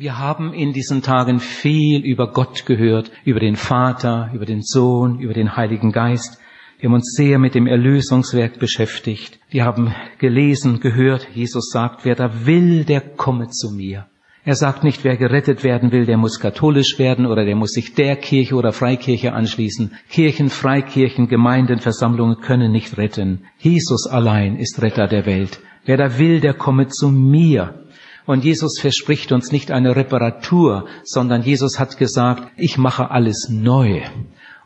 Wir haben in diesen Tagen viel über Gott gehört, über den Vater, über den Sohn, über den Heiligen Geist. Wir haben uns sehr mit dem Erlösungswerk beschäftigt. Wir haben gelesen, gehört, Jesus sagt, wer da will, der komme zu mir. Er sagt nicht, wer gerettet werden will, der muss katholisch werden oder der muss sich der Kirche oder Freikirche anschließen. Kirchen, Freikirchen, Gemeinden, Versammlungen können nicht retten. Jesus allein ist Retter der Welt. Wer da will, der komme zu mir. Und Jesus verspricht uns nicht eine Reparatur, sondern Jesus hat gesagt, ich mache alles neu.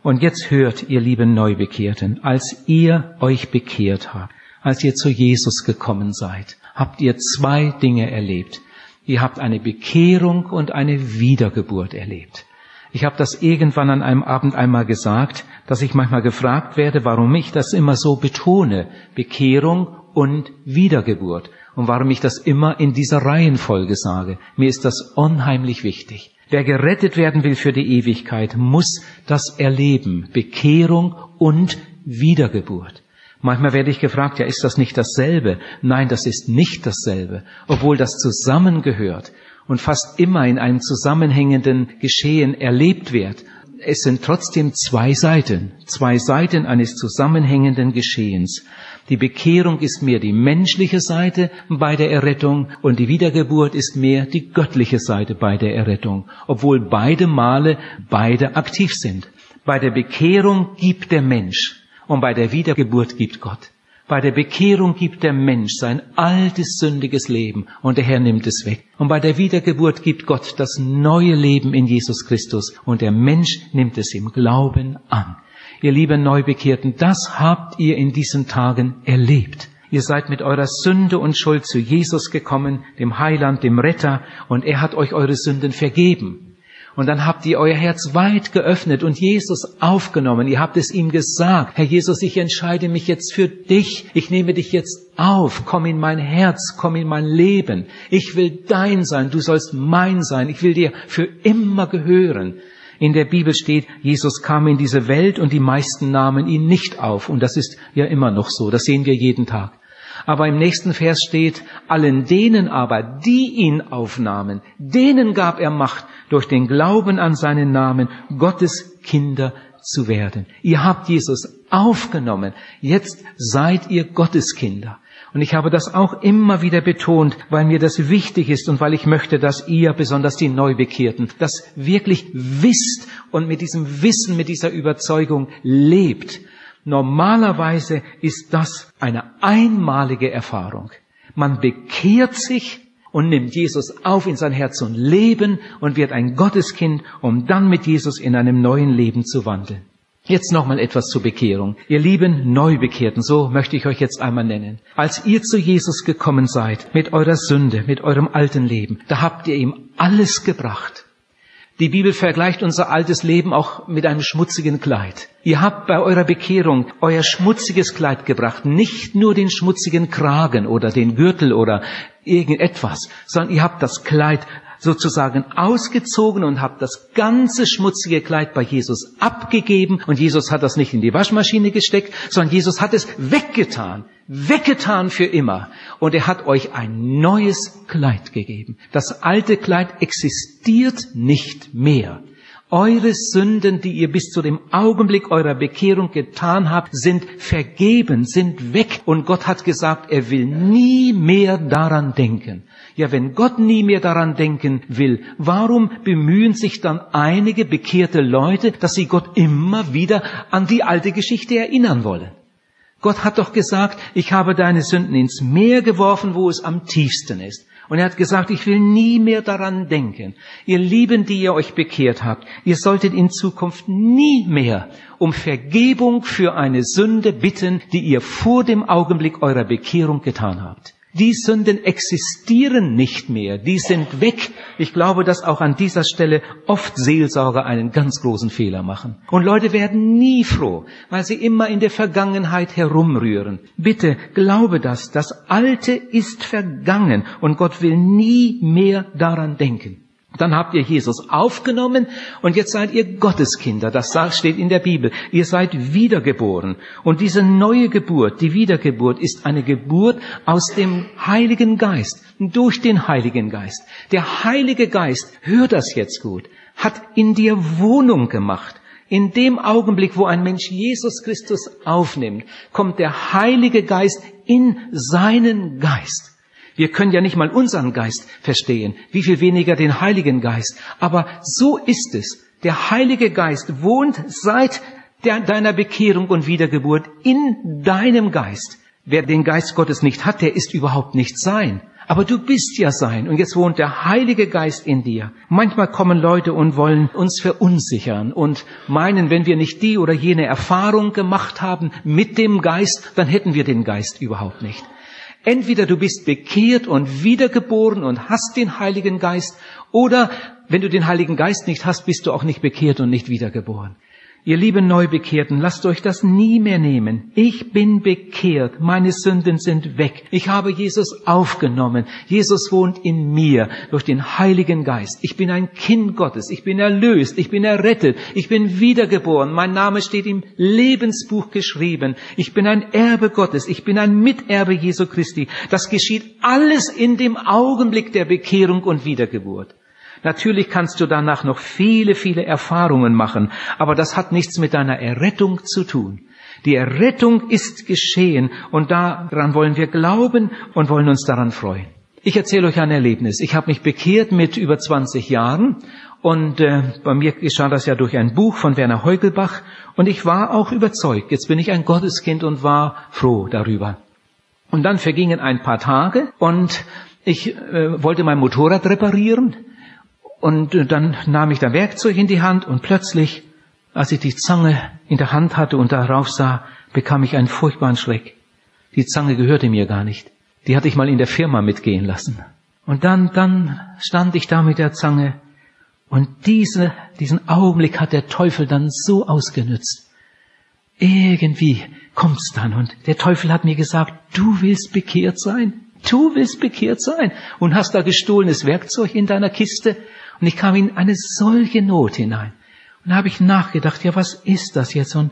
Und jetzt hört, ihr lieben Neubekehrten, als ihr euch bekehrt habt, als ihr zu Jesus gekommen seid, habt ihr zwei Dinge erlebt. Ihr habt eine Bekehrung und eine Wiedergeburt erlebt. Ich habe das irgendwann an einem Abend einmal gesagt, dass ich manchmal gefragt werde, warum ich das immer so betone, Bekehrung und Wiedergeburt, und warum ich das immer in dieser Reihenfolge sage. Mir ist das unheimlich wichtig. Wer gerettet werden will für die Ewigkeit, muss das erleben. Bekehrung und Wiedergeburt. Manchmal werde ich gefragt, ja, ist das nicht dasselbe? Nein, das ist nicht dasselbe, obwohl das zusammengehört und fast immer in einem zusammenhängenden Geschehen erlebt wird. Es sind trotzdem zwei Seiten, zwei Seiten eines zusammenhängenden Geschehens. Die Bekehrung ist mehr die menschliche Seite bei der Errettung und die Wiedergeburt ist mehr die göttliche Seite bei der Errettung, obwohl beide Male beide aktiv sind. Bei der Bekehrung gibt der Mensch und bei der Wiedergeburt gibt Gott. Bei der Bekehrung gibt der Mensch sein altes sündiges Leben und der Herr nimmt es weg. Und bei der Wiedergeburt gibt Gott das neue Leben in Jesus Christus und der Mensch nimmt es im Glauben an ihr lieben Neubekehrten, das habt ihr in diesen Tagen erlebt. Ihr seid mit eurer Sünde und Schuld zu Jesus gekommen, dem Heiland, dem Retter, und er hat euch eure Sünden vergeben. Und dann habt ihr euer Herz weit geöffnet und Jesus aufgenommen. Ihr habt es ihm gesagt, Herr Jesus, ich entscheide mich jetzt für dich. Ich nehme dich jetzt auf. Komm in mein Herz, komm in mein Leben. Ich will dein sein, du sollst mein sein. Ich will dir für immer gehören. In der Bibel steht, Jesus kam in diese Welt und die meisten nahmen ihn nicht auf. Und das ist ja immer noch so. Das sehen wir jeden Tag. Aber im nächsten Vers steht, allen denen aber, die ihn aufnahmen, denen gab er Macht, durch den Glauben an seinen Namen Gottes Kinder zu werden. Ihr habt Jesus aufgenommen. Jetzt seid ihr Gottes Kinder. Und ich habe das auch immer wieder betont, weil mir das wichtig ist und weil ich möchte, dass ihr, besonders die Neubekehrten, das wirklich wisst und mit diesem Wissen, mit dieser Überzeugung lebt. Normalerweise ist das eine einmalige Erfahrung. Man bekehrt sich und nimmt Jesus auf in sein Herz und Leben und wird ein Gotteskind, um dann mit Jesus in einem neuen Leben zu wandeln. Jetzt nochmal etwas zur Bekehrung. Ihr lieben Neubekehrten, so möchte ich euch jetzt einmal nennen. Als ihr zu Jesus gekommen seid, mit eurer Sünde, mit eurem alten Leben, da habt ihr ihm alles gebracht. Die Bibel vergleicht unser altes Leben auch mit einem schmutzigen Kleid. Ihr habt bei eurer Bekehrung euer schmutziges Kleid gebracht, nicht nur den schmutzigen Kragen oder den Gürtel oder irgendetwas, sondern ihr habt das Kleid sozusagen ausgezogen und habt das ganze schmutzige Kleid bei Jesus abgegeben und Jesus hat das nicht in die Waschmaschine gesteckt, sondern Jesus hat es weggetan, weggetan für immer und er hat euch ein neues Kleid gegeben. Das alte Kleid existiert nicht mehr. Eure Sünden, die ihr bis zu dem Augenblick eurer Bekehrung getan habt, sind vergeben, sind weg. Und Gott hat gesagt, er will nie mehr daran denken. Ja, wenn Gott nie mehr daran denken will, warum bemühen sich dann einige bekehrte Leute, dass sie Gott immer wieder an die alte Geschichte erinnern wollen? Gott hat doch gesagt, ich habe deine Sünden ins Meer geworfen, wo es am tiefsten ist. Und er hat gesagt, ich will nie mehr daran denken. Ihr Lieben, die ihr euch bekehrt habt, ihr solltet in Zukunft nie mehr um Vergebung für eine Sünde bitten, die ihr vor dem Augenblick eurer Bekehrung getan habt. Die Sünden existieren nicht mehr, die sind weg. Ich glaube, dass auch an dieser Stelle oft Seelsorger einen ganz großen Fehler machen. Und Leute werden nie froh, weil sie immer in der Vergangenheit herumrühren. Bitte glaube das, das Alte ist vergangen und Gott will nie mehr daran denken. Dann habt ihr Jesus aufgenommen und jetzt seid ihr Gotteskinder. Das steht in der Bibel. Ihr seid wiedergeboren. Und diese neue Geburt, die Wiedergeburt, ist eine Geburt aus dem Heiligen Geist, durch den Heiligen Geist. Der Heilige Geist, hör das jetzt gut, hat in dir Wohnung gemacht. In dem Augenblick, wo ein Mensch Jesus Christus aufnimmt, kommt der Heilige Geist in seinen Geist. Wir können ja nicht mal unseren Geist verstehen, wie viel weniger den Heiligen Geist. Aber so ist es. Der Heilige Geist wohnt seit deiner Bekehrung und Wiedergeburt in deinem Geist. Wer den Geist Gottes nicht hat, der ist überhaupt nicht sein. Aber du bist ja sein und jetzt wohnt der Heilige Geist in dir. Manchmal kommen Leute und wollen uns verunsichern und meinen, wenn wir nicht die oder jene Erfahrung gemacht haben mit dem Geist, dann hätten wir den Geist überhaupt nicht. Entweder du bist bekehrt und wiedergeboren und hast den Heiligen Geist, oder wenn du den Heiligen Geist nicht hast, bist du auch nicht bekehrt und nicht wiedergeboren. Ihr lieben Neubekehrten, lasst euch das nie mehr nehmen. Ich bin bekehrt, meine Sünden sind weg. Ich habe Jesus aufgenommen. Jesus wohnt in mir durch den Heiligen Geist. Ich bin ein Kind Gottes. Ich bin erlöst. Ich bin errettet. Ich bin wiedergeboren. Mein Name steht im Lebensbuch geschrieben. Ich bin ein Erbe Gottes. Ich bin ein Miterbe Jesu Christi. Das geschieht alles in dem Augenblick der Bekehrung und Wiedergeburt. Natürlich kannst du danach noch viele, viele Erfahrungen machen, aber das hat nichts mit deiner Errettung zu tun. Die Errettung ist geschehen und daran wollen wir glauben und wollen uns daran freuen. Ich erzähle euch ein Erlebnis. Ich habe mich bekehrt mit über 20 Jahren und äh, bei mir geschah das ja durch ein Buch von Werner Heugelbach und ich war auch überzeugt. Jetzt bin ich ein Gotteskind und war froh darüber. Und dann vergingen ein paar Tage und ich äh, wollte mein Motorrad reparieren und äh, dann nahm ich da Werkzeug in die Hand und plötzlich, als ich die Zange in der Hand hatte und darauf sah, bekam ich einen furchtbaren Schreck. Die Zange gehörte mir gar nicht. Die hatte ich mal in der Firma mitgehen lassen. Und dann, dann stand ich da mit der Zange und diese, diesen Augenblick hat der Teufel dann so ausgenützt. Irgendwie kommt's dann und der Teufel hat mir gesagt, du willst bekehrt sein? Du willst bekehrt sein und hast da gestohlenes Werkzeug in deiner Kiste und ich kam in eine solche Not hinein. Und da habe ich nachgedacht, ja, was ist das jetzt? Und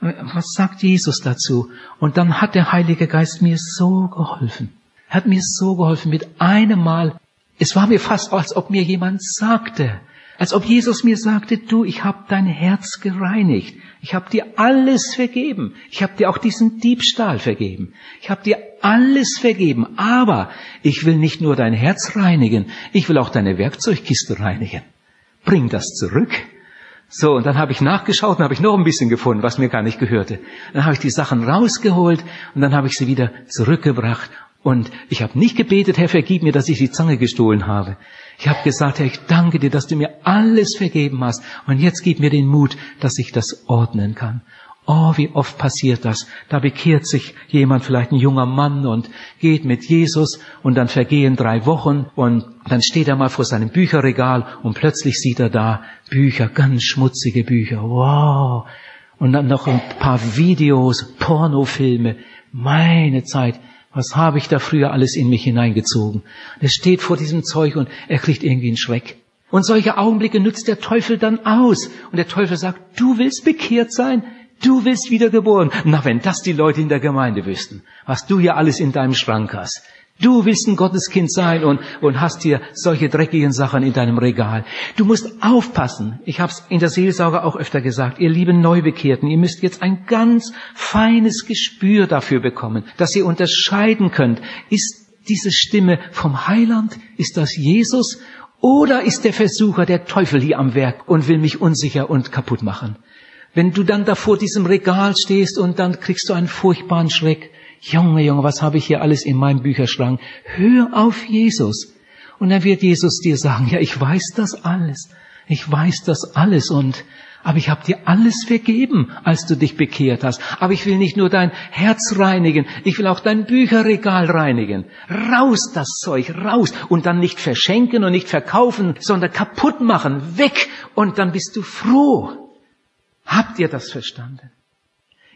äh, was sagt Jesus dazu? Und dann hat der Heilige Geist mir so geholfen. Er hat mir so geholfen mit einem Mal. Es war mir fast, als ob mir jemand sagte, als ob Jesus mir sagte, du, ich habe dein Herz gereinigt. Ich habe dir alles vergeben. Ich habe dir auch diesen Diebstahl vergeben. Ich habe dir alles vergeben. Aber ich will nicht nur dein Herz reinigen, ich will auch deine Werkzeugkiste reinigen. Bring das zurück. So, und dann habe ich nachgeschaut und habe ich noch ein bisschen gefunden, was mir gar nicht gehörte. Dann habe ich die Sachen rausgeholt und dann habe ich sie wieder zurückgebracht. Und ich habe nicht gebetet, Herr, vergib mir, dass ich die Zange gestohlen habe. Ich habe gesagt, Herr, ich danke dir, dass du mir alles vergeben hast. Und jetzt gib mir den Mut, dass ich das ordnen kann. Oh, wie oft passiert das? Da bekehrt sich jemand, vielleicht ein junger Mann und geht mit Jesus und dann vergehen drei Wochen und dann steht er mal vor seinem Bücherregal und plötzlich sieht er da Bücher, ganz schmutzige Bücher. Wow. Und dann noch ein paar Videos, Pornofilme. Meine Zeit. Was habe ich da früher alles in mich hineingezogen? Er steht vor diesem Zeug und er kriegt irgendwie einen Schreck. Und solche Augenblicke nützt der Teufel dann aus. Und der Teufel sagt, du willst bekehrt sein? Du willst wiedergeboren. Na, wenn das die Leute in der Gemeinde wüssten, was du hier alles in deinem Schrank hast. Du willst ein Gotteskind sein und, und hast hier solche dreckigen Sachen in deinem Regal. Du musst aufpassen. Ich habe es in der Seelsorge auch öfter gesagt. Ihr lieben Neubekehrten, ihr müsst jetzt ein ganz feines Gespür dafür bekommen, dass ihr unterscheiden könnt. Ist diese Stimme vom Heiland? Ist das Jesus? Oder ist der Versucher, der Teufel hier am Werk und will mich unsicher und kaputt machen? Wenn du dann da vor diesem Regal stehst und dann kriegst du einen furchtbaren Schreck, Junge, Junge, was habe ich hier alles in meinem Bücherschrank? Hör auf Jesus. Und dann wird Jesus dir sagen, ja, ich weiß das alles. Ich weiß das alles und aber ich habe dir alles vergeben, als du dich bekehrt hast. Aber ich will nicht nur dein Herz reinigen, ich will auch dein Bücherregal reinigen. Raus das Zeug, raus. Und dann nicht verschenken und nicht verkaufen, sondern kaputt machen, weg. Und dann bist du froh. Habt ihr das verstanden?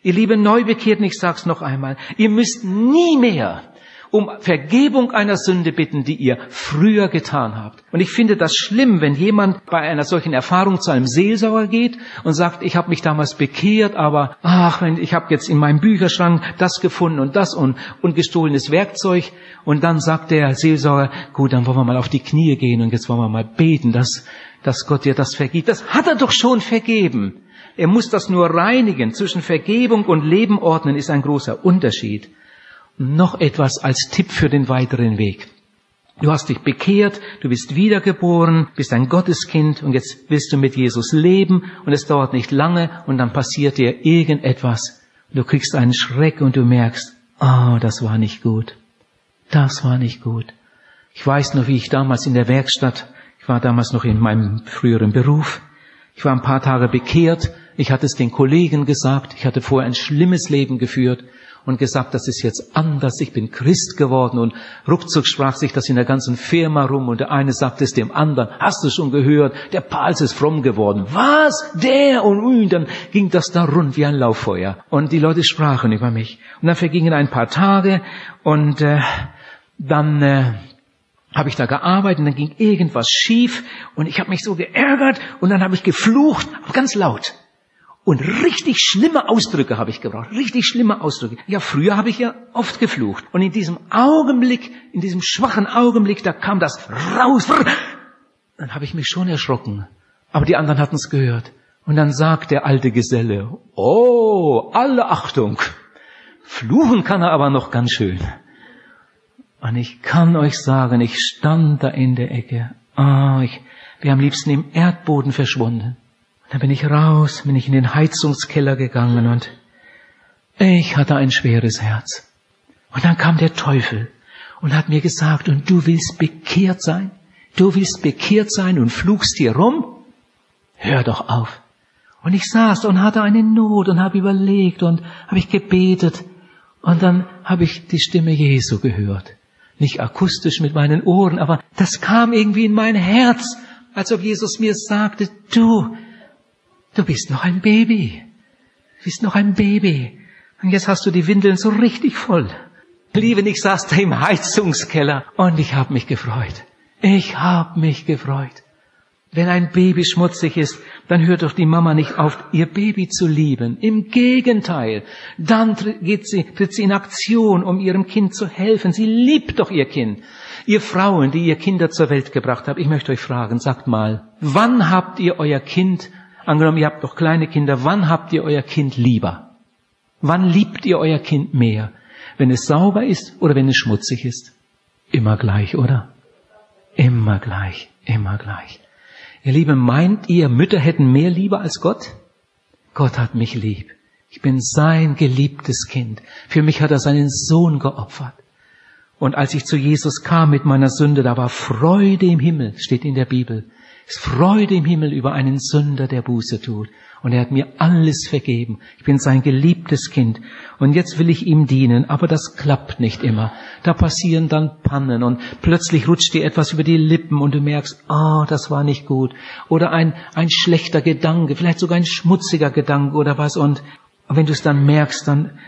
Ihr lieben Neubekehrten, ich sag's noch einmal, ihr müsst nie mehr um Vergebung einer Sünde bitten, die ihr früher getan habt. Und ich finde das schlimm, wenn jemand bei einer solchen Erfahrung zu einem Seelsorger geht und sagt, ich habe mich damals bekehrt, aber ach, ich habe jetzt in meinem Bücherschrank das gefunden und das und, und gestohlenes Werkzeug. Und dann sagt der Seelsorger, gut, dann wollen wir mal auf die Knie gehen und jetzt wollen wir mal beten, dass, dass Gott dir das vergibt. Das hat er doch schon vergeben. Er muss das nur reinigen. Zwischen Vergebung und Leben ordnen ist ein großer Unterschied noch etwas als Tipp für den weiteren Weg. Du hast dich bekehrt, du bist wiedergeboren, bist ein Gotteskind und jetzt willst du mit Jesus leben und es dauert nicht lange und dann passiert dir irgendetwas. Du kriegst einen Schreck und du merkst, oh, das war nicht gut. Das war nicht gut. Ich weiß noch, wie ich damals in der Werkstatt, ich war damals noch in meinem früheren Beruf, ich war ein paar Tage bekehrt, ich hatte es den Kollegen gesagt, ich hatte vorher ein schlimmes Leben geführt und gesagt, das ist jetzt anders, ich bin Christ geworden. Und ruckzuck sprach sich das in der ganzen Firma rum. Und der eine sagte es dem anderen, hast du schon gehört, der Pals ist fromm geworden. Was? Der? Und, dann ging das da rund wie ein Lauffeuer. Und die Leute sprachen über mich. Und dann vergingen ein paar Tage. Und äh, dann äh, habe ich da gearbeitet und dann ging irgendwas schief und ich habe mich so geärgert und dann habe ich geflucht, ganz laut. Und richtig schlimme Ausdrücke habe ich gebraucht. Richtig schlimme Ausdrücke. Ja, früher habe ich ja oft geflucht. Und in diesem Augenblick, in diesem schwachen Augenblick, da kam das raus. Dann habe ich mich schon erschrocken. Aber die anderen hatten es gehört. Und dann sagt der alte Geselle, oh, alle Achtung. Fluchen kann er aber noch ganz schön. Und ich kann euch sagen, ich stand da in der Ecke. Ah, ich wäre am liebsten im Erdboden verschwunden. Dann bin ich raus, bin ich in den Heizungskeller gegangen und ich hatte ein schweres Herz. Und dann kam der Teufel und hat mir gesagt, und du willst bekehrt sein? Du willst bekehrt sein und flugst hier rum? Hör doch auf. Und ich saß und hatte eine Not und habe überlegt und habe ich gebetet. Und dann habe ich die Stimme Jesu gehört. Nicht akustisch mit meinen Ohren, aber das kam irgendwie in mein Herz, als ob Jesus mir sagte, du, Du bist noch ein Baby. Du bist noch ein Baby. Und jetzt hast du die Windeln so richtig voll. Liebe, ich saß da im Heizungskeller und ich habe mich gefreut. Ich habe mich gefreut. Wenn ein Baby schmutzig ist, dann hört doch die Mama nicht auf, ihr Baby zu lieben. Im Gegenteil, dann geht sie, tritt sie in Aktion, um ihrem Kind zu helfen. Sie liebt doch ihr Kind. Ihr Frauen, die ihr Kinder zur Welt gebracht habt, ich möchte euch fragen, sagt mal, wann habt ihr euer Kind Angenommen, ihr habt doch kleine Kinder, wann habt ihr euer Kind lieber? Wann liebt ihr euer Kind mehr? Wenn es sauber ist oder wenn es schmutzig ist? Immer gleich, oder? Immer gleich, immer gleich. Ihr Lieben, meint ihr, Mütter hätten mehr Liebe als Gott? Gott hat mich lieb. Ich bin sein geliebtes Kind. Für mich hat er seinen Sohn geopfert. Und als ich zu Jesus kam mit meiner Sünde, da war Freude im Himmel, steht in der Bibel Freude im Himmel über einen Sünder, der Buße tut. Und er hat mir alles vergeben. Ich bin sein geliebtes Kind. Und jetzt will ich ihm dienen. Aber das klappt nicht immer. Da passieren dann Pannen und plötzlich rutscht dir etwas über die Lippen und du merkst, ah, oh, das war nicht gut. Oder ein, ein schlechter Gedanke, vielleicht sogar ein schmutziger Gedanke oder was. Und wenn du es dann merkst, dann,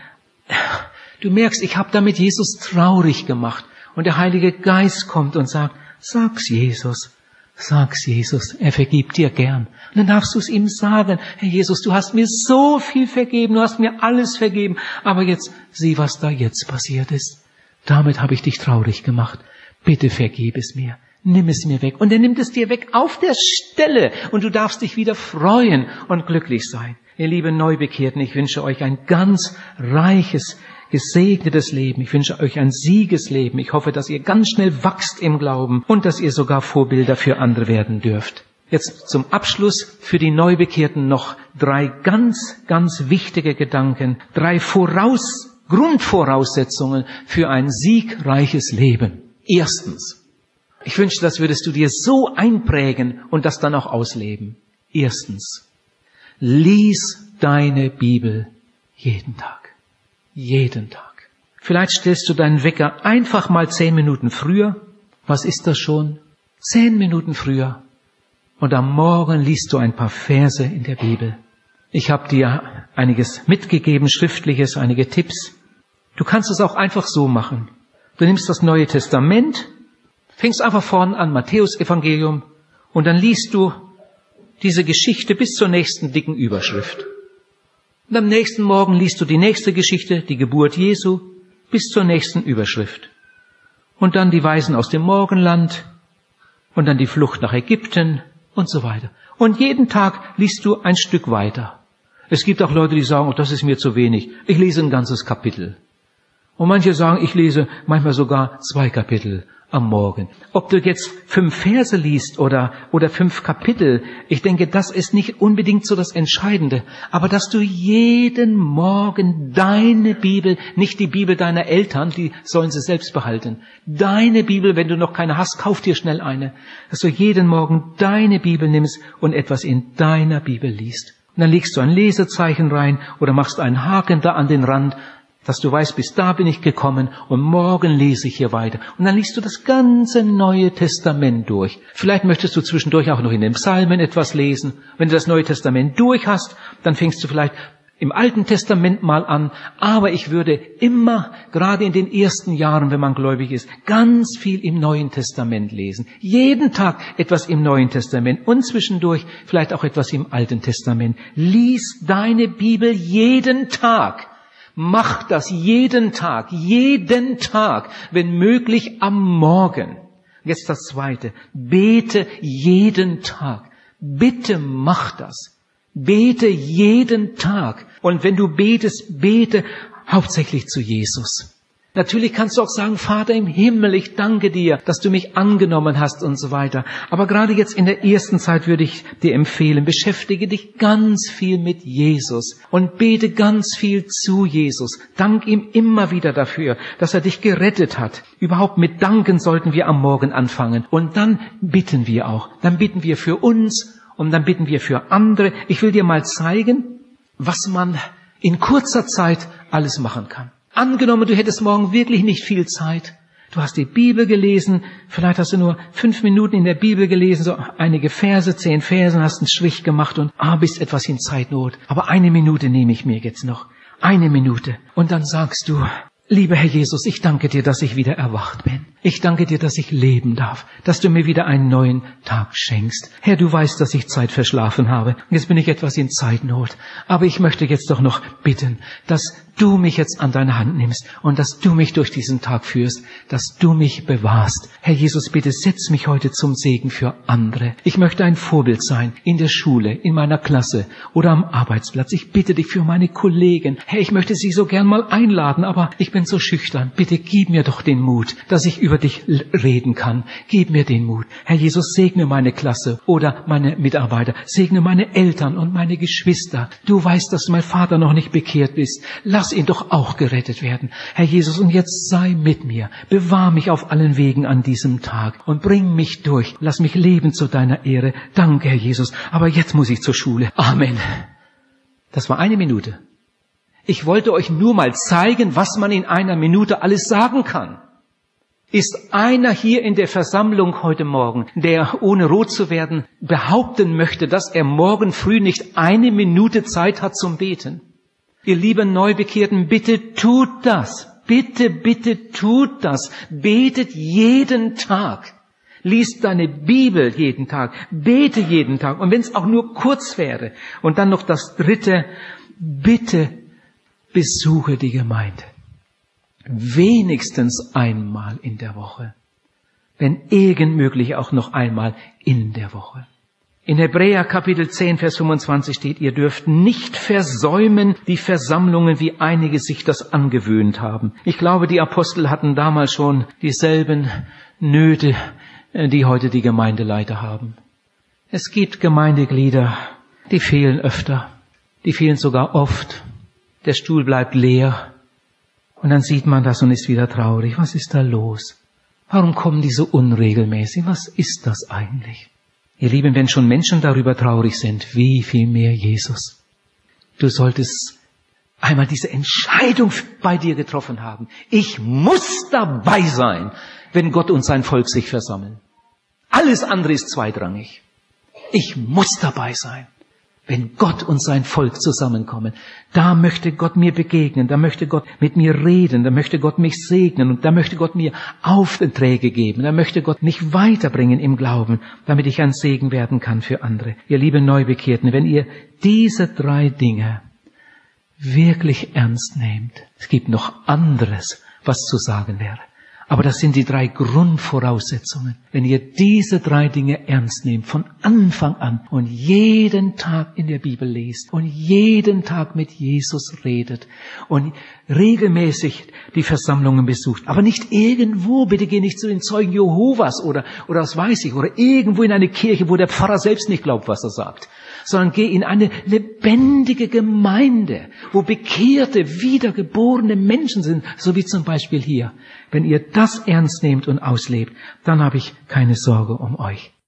du merkst, ich habe damit Jesus traurig gemacht. Und der Heilige Geist kommt und sagt, sag's Jesus. Sag's Jesus, er vergibt dir gern. Und dann darfst du es ihm sagen, Herr Jesus, du hast mir so viel vergeben, du hast mir alles vergeben, aber jetzt sieh, was da jetzt passiert ist. Damit habe ich dich traurig gemacht. Bitte vergib es mir. Nimm es mir weg. Und er nimmt es dir weg auf der Stelle. Und du darfst dich wieder freuen und glücklich sein. Ihr liebe Neubekehrten, ich wünsche euch ein ganz reiches gesegnetes Leben. Ich wünsche euch ein Siegesleben. Ich hoffe, dass ihr ganz schnell wachst im Glauben und dass ihr sogar Vorbilder für andere werden dürft. Jetzt zum Abschluss für die Neubekehrten noch drei ganz, ganz wichtige Gedanken, drei Voraus, Grundvoraussetzungen für ein siegreiches Leben. Erstens, ich wünsche, das würdest du dir so einprägen und das dann auch ausleben. Erstens, lies deine Bibel jeden Tag. Jeden Tag. Vielleicht stellst du deinen Wecker einfach mal zehn Minuten früher. Was ist das schon? Zehn Minuten früher. Und am Morgen liest du ein paar Verse in der Bibel. Ich habe dir einiges mitgegeben, schriftliches, einige Tipps. Du kannst es auch einfach so machen. Du nimmst das Neue Testament, fängst einfach vorn an, Matthäus Evangelium, und dann liest du diese Geschichte bis zur nächsten dicken Überschrift. Und am nächsten Morgen liest du die nächste Geschichte, die Geburt Jesu, bis zur nächsten Überschrift. Und dann die Weisen aus dem Morgenland, und dann die Flucht nach Ägypten und so weiter. Und jeden Tag liest du ein Stück weiter. Es gibt auch Leute, die sagen, oh, das ist mir zu wenig. Ich lese ein ganzes Kapitel. Und manche sagen, ich lese manchmal sogar zwei Kapitel am Morgen. Ob du jetzt fünf Verse liest oder, oder fünf Kapitel, ich denke, das ist nicht unbedingt so das Entscheidende. Aber dass du jeden Morgen deine Bibel, nicht die Bibel deiner Eltern, die sollen sie selbst behalten, deine Bibel, wenn du noch keine hast, kauf dir schnell eine, dass du jeden Morgen deine Bibel nimmst und etwas in deiner Bibel liest. Und dann legst du ein Lesezeichen rein oder machst einen Haken da an den Rand dass du weißt, bis da bin ich gekommen und morgen lese ich hier weiter. Und dann liest du das ganze Neue Testament durch. Vielleicht möchtest du zwischendurch auch noch in den Psalmen etwas lesen. Wenn du das Neue Testament durch hast, dann fängst du vielleicht im Alten Testament mal an. Aber ich würde immer, gerade in den ersten Jahren, wenn man gläubig ist, ganz viel im Neuen Testament lesen. Jeden Tag etwas im Neuen Testament und zwischendurch vielleicht auch etwas im Alten Testament. Lies deine Bibel jeden Tag. Mach das jeden Tag, jeden Tag, wenn möglich am Morgen. Jetzt das zweite. Bete jeden Tag. Bitte mach das. Bete jeden Tag. Und wenn du betest, bete hauptsächlich zu Jesus. Natürlich kannst du auch sagen, Vater im Himmel, ich danke dir, dass du mich angenommen hast und so weiter. Aber gerade jetzt in der ersten Zeit würde ich dir empfehlen, beschäftige dich ganz viel mit Jesus und bete ganz viel zu Jesus. Dank ihm immer wieder dafür, dass er dich gerettet hat. Überhaupt mit Danken sollten wir am Morgen anfangen. Und dann bitten wir auch. Dann bitten wir für uns und dann bitten wir für andere. Ich will dir mal zeigen, was man in kurzer Zeit alles machen kann. Angenommen, du hättest morgen wirklich nicht viel Zeit. Du hast die Bibel gelesen, vielleicht hast du nur fünf Minuten in der Bibel gelesen, so einige Verse, zehn Verse, hast einen Strich gemacht und ah, bist etwas in Zeitnot. Aber eine Minute nehme ich mir jetzt noch. Eine Minute. Und dann sagst du, Lieber Herr Jesus, ich danke dir, dass ich wieder erwacht bin. Ich danke dir, dass ich leben darf, dass du mir wieder einen neuen Tag schenkst. Herr, du weißt, dass ich Zeit verschlafen habe. Jetzt bin ich etwas in Zeitnot. Aber ich möchte jetzt doch noch bitten, dass du mich jetzt an deine Hand nimmst und dass du mich durch diesen Tag führst, dass du mich bewahrst. Herr Jesus, bitte setz mich heute zum Segen für andere. Ich möchte ein Vorbild sein in der Schule, in meiner Klasse oder am Arbeitsplatz. Ich bitte dich für meine Kollegen. Herr, ich möchte sie so gern mal einladen, aber ich bin so schüchtern. Bitte gib mir doch den Mut, dass ich über dich reden kann. Gib mir den Mut. Herr Jesus, segne meine Klasse oder meine Mitarbeiter. Segne meine Eltern und meine Geschwister. Du weißt, dass mein Vater noch nicht bekehrt ist. Lass ihn doch auch gerettet werden. Herr Jesus, und jetzt sei mit mir. Bewahr mich auf allen Wegen an diesem Tag und bring mich durch. Lass mich leben zu deiner Ehre. Danke, Herr Jesus. Aber jetzt muss ich zur Schule. Amen. Das war eine Minute. Ich wollte euch nur mal zeigen, was man in einer Minute alles sagen kann. Ist einer hier in der Versammlung heute Morgen, der ohne rot zu werden behaupten möchte, dass er morgen früh nicht eine Minute Zeit hat zum Beten? Ihr lieben Neubekehrten, bitte tut das. Bitte, bitte tut das. Betet jeden Tag. Lies deine Bibel jeden Tag. Bete jeden Tag. Und wenn es auch nur kurz wäre. Und dann noch das dritte. Bitte besuche die Gemeinde. Wenigstens einmal in der Woche. Wenn irgend möglich auch noch einmal in der Woche. In Hebräer Kapitel 10, Vers 25 steht, ihr dürft nicht versäumen die Versammlungen, wie einige sich das angewöhnt haben. Ich glaube, die Apostel hatten damals schon dieselben Nöte, äh, die heute die Gemeindeleiter haben. Es gibt Gemeindeglieder, die fehlen öfter, die fehlen sogar oft der Stuhl bleibt leer. Und dann sieht man das und ist wieder traurig. Was ist da los? Warum kommen die so unregelmäßig? Was ist das eigentlich? Ihr Lieben, wenn schon Menschen darüber traurig sind, wie viel mehr Jesus. Du solltest einmal diese Entscheidung bei dir getroffen haben. Ich muss dabei sein, wenn Gott und sein Volk sich versammeln. Alles andere ist zweitrangig. Ich muss dabei sein. Wenn Gott und sein Volk zusammenkommen. Da möchte Gott mir begegnen, da möchte Gott mit mir reden, da möchte Gott mich segnen und da möchte Gott mir Aufträge geben, da möchte Gott mich weiterbringen im Glauben, damit ich ein Segen werden kann für andere. Ihr liebe Neubekehrten, wenn ihr diese drei Dinge wirklich ernst nehmt, es gibt noch anderes, was zu sagen wäre. Aber das sind die drei Grundvoraussetzungen. Wenn ihr diese drei Dinge ernst nehmt, von Anfang an und jeden Tag in der Bibel lest und jeden Tag mit Jesus redet und regelmäßig die Versammlungen besucht, aber nicht irgendwo, bitte geh nicht zu den Zeugen Jehovas oder, oder was weiß ich, oder irgendwo in eine Kirche, wo der Pfarrer selbst nicht glaubt, was er sagt, sondern geh in eine lebendige Gemeinde, wo bekehrte, wiedergeborene Menschen sind, so wie zum Beispiel hier. Wenn ihr das ernst nehmt und auslebt, dann habe ich keine Sorge um euch.